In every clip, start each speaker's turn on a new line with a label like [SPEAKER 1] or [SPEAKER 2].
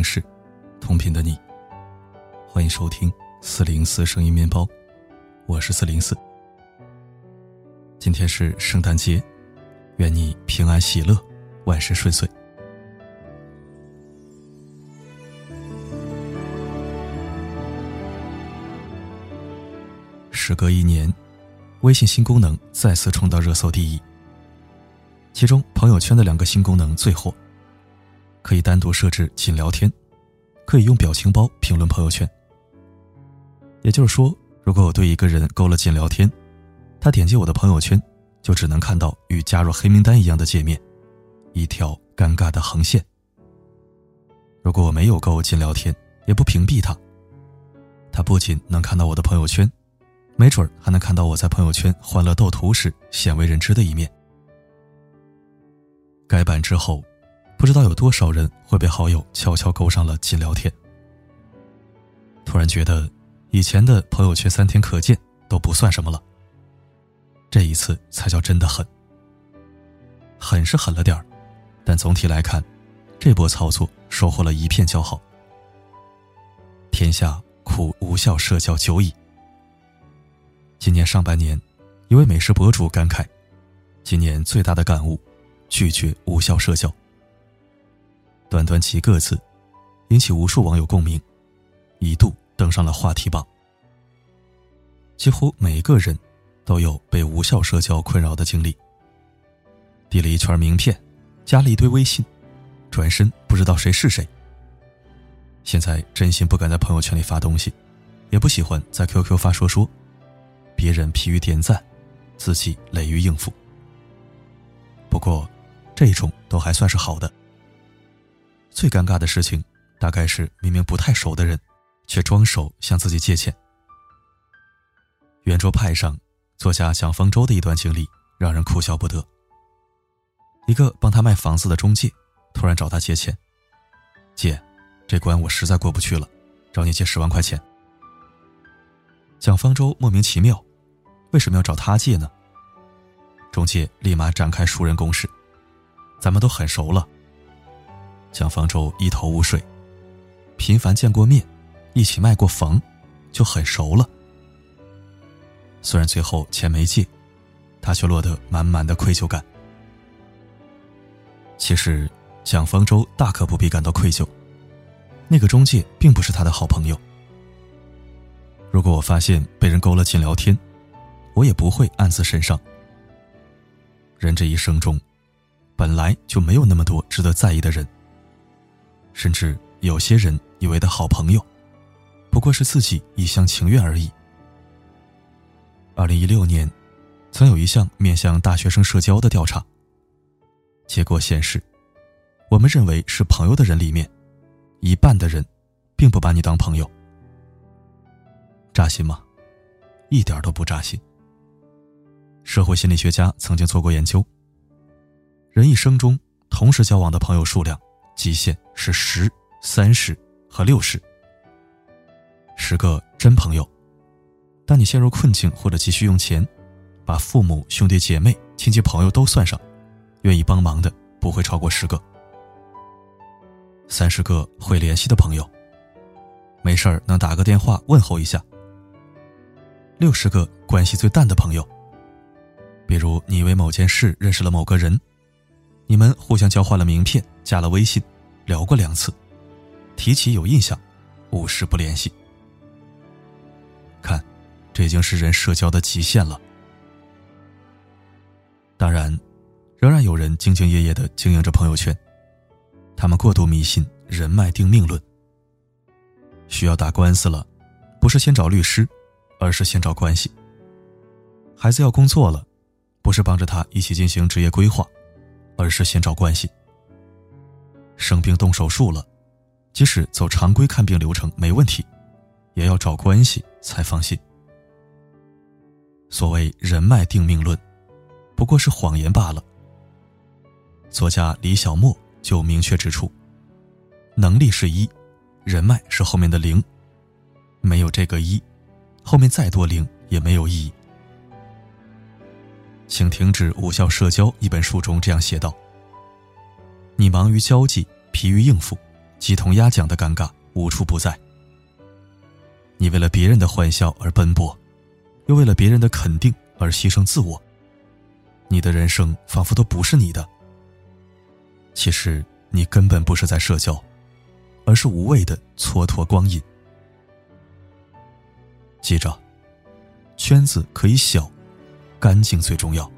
[SPEAKER 1] 城市，同频的你。欢迎收听四零四声音面包，我是四零四。今天是圣诞节，愿你平安喜乐，万事顺遂。时隔一年，微信新功能再次冲到热搜第一。其中，朋友圈的两个新功能最火，可以单独设置仅聊天，可以用表情包评论朋友圈。也就是说，如果我对一个人勾了仅聊天，他点击我的朋友圈，就只能看到与加入黑名单一样的界面，一条尴尬的横线。如果我没有勾仅聊天，也不屏蔽他，他不仅能看到我的朋友圈，没准还能看到我在朋友圈欢乐斗图时鲜为人知的一面。改版之后，不知道有多少人会被好友悄悄勾上了禁聊天。突然觉得，以前的朋友圈三天可见都不算什么了。这一次才叫真的狠。狠是狠了点儿，但总体来看，这波操作收获了一片叫好。天下苦无效社交久矣。今年上半年，一位美食博主感慨，今年最大的感悟。拒绝无效社交。短短几个字，引起无数网友共鸣，一度登上了话题榜。几乎每个人都有被无效社交困扰的经历。递了一圈名片，加了一堆微信，转身不知道谁是谁。现在真心不敢在朋友圈里发东西，也不喜欢在 QQ 发说说，别人疲于点赞，自己累于应付。不过。这种都还算是好的。最尴尬的事情，大概是明明不太熟的人，却装熟向自己借钱。圆桌派上作家蒋方舟的一段经历，让人哭笑不得。一个帮他卖房子的中介，突然找他借钱：“姐，这关我实在过不去了，找你借十万块钱。”蒋方舟莫名其妙，为什么要找他借呢？中介立马展开熟人攻势。咱们都很熟了。蒋方舟一头雾水，频繁见过面，一起卖过房，就很熟了。虽然最后钱没借，他却落得满满的愧疚感。其实，蒋方舟大可不必感到愧疚，那个中介并不是他的好朋友。如果我发现被人勾了进聊天，我也不会暗自神伤。人这一生中。本来就没有那么多值得在意的人，甚至有些人以为的好朋友，不过是自己一厢情愿而已。二零一六年，曾有一项面向大学生社交的调查，结果显示，我们认为是朋友的人里面，一半的人，并不把你当朋友。扎心吗？一点都不扎心。社会心理学家曾经做过研究。人一生中同时交往的朋友数量，极限是十、三十和六十。十个真朋友，当你陷入困境或者急需用钱，把父母、兄弟姐妹、亲戚朋友都算上，愿意帮忙的不会超过十个。三十个会联系的朋友，没事儿能打个电话问候一下。六十个关系最淡的朋友，比如你为某件事认识了某个人。你们互相交换了名片，加了微信，聊过两次，提起有印象，五十不联系。看，这已经是人社交的极限了。当然，仍然有人兢兢业业的经营着朋友圈，他们过度迷信人脉定命论。需要打官司了，不是先找律师，而是先找关系。孩子要工作了，不是帮着他一起进行职业规划。而是先找关系。生病动手术了，即使走常规看病流程没问题，也要找关系才放心。所谓人脉定命论，不过是谎言罢了。作家李小莫就明确指出，能力是一，人脉是后面的零，没有这个一，后面再多零也没有意义。请停止无效社交。一本书中这样写道：“你忙于交际，疲于应付，鸡同鸭讲的尴尬无处不在。你为了别人的欢笑而奔波，又为了别人的肯定而牺牲自我。你的人生仿佛都不是你的。其实你根本不是在社交，而是无谓的蹉跎光阴。记着，圈子可以小，干净最重要。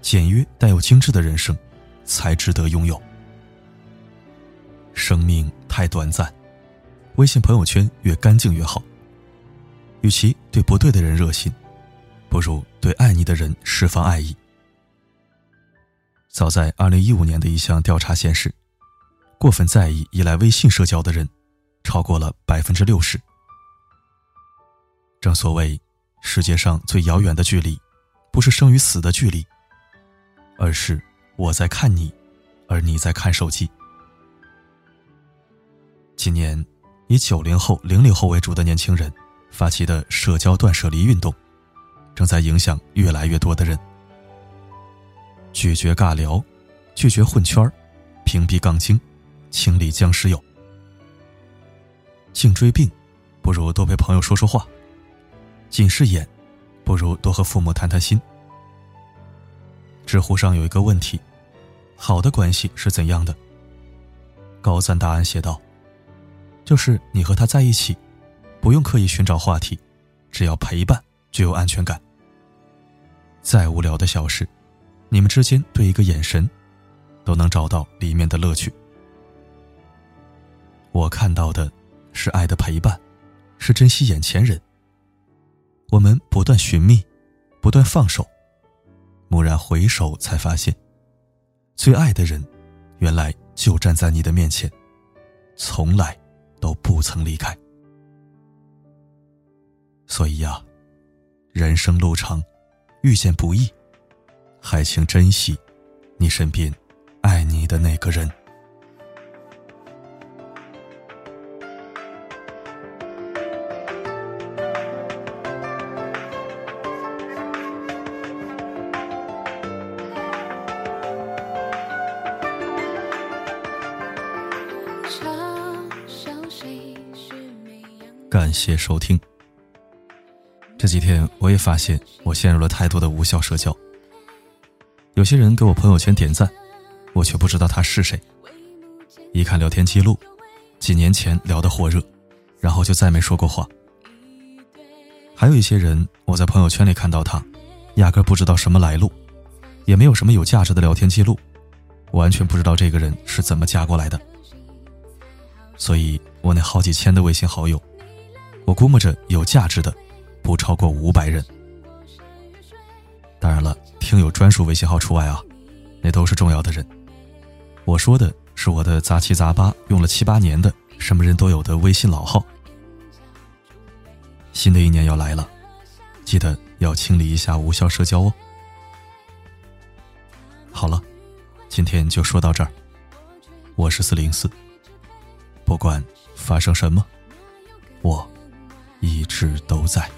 [SPEAKER 1] 简约但又精致的人生，才值得拥有。生命太短暂，微信朋友圈越干净越好。与其对不对的人热心，不如对爱你的人释放爱意。早在二零一五年的一项调查显示，过分在意依赖微信社交的人，超过了百分之六十。正所谓，世界上最遥远的距离，不是生与死的距离，而是我在看你，而你在看手机。今年，以九零后、零零后为主的年轻人发起的社交断舍离运动，正在影响越来越多的人。拒绝尬聊，拒绝混圈屏蔽杠精，清理僵尸友。颈椎病，不如多陪朋友说说话。近视眼，不如多和父母谈谈心。知乎上有一个问题：好的关系是怎样的？高赞答案写道：“就是你和他在一起，不用刻意寻找话题，只要陪伴就有安全感。再无聊的小事，你们之间对一个眼神，都能找到里面的乐趣。我看到的，是爱的陪伴，是珍惜眼前人。”我们不断寻觅，不断放手，蓦然回首，才发现，最爱的人，原来就站在你的面前，从来都不曾离开。所以呀，人生路长，遇见不易，还请珍惜你身边爱你的那个人。感谢收听。这几天我也发现我陷入了太多的无效社交。有些人给我朋友圈点赞，我却不知道他是谁。一看聊天记录，几年前聊得火热，然后就再没说过话。还有一些人，我在朋友圈里看到他，压根不知道什么来路，也没有什么有价值的聊天记录，完全不知道这个人是怎么加过来的。所以我那好几千的微信好友。我估摸着有价值的，不超过五百人。当然了，听友专属微信号除外啊，那都是重要的人。我说的是我的杂七杂八用了七八年的什么人都有的微信老号。新的一年要来了，记得要清理一下无效社交哦。好了，今天就说到这儿。我是四零四，不管发生什么，我。一直都在。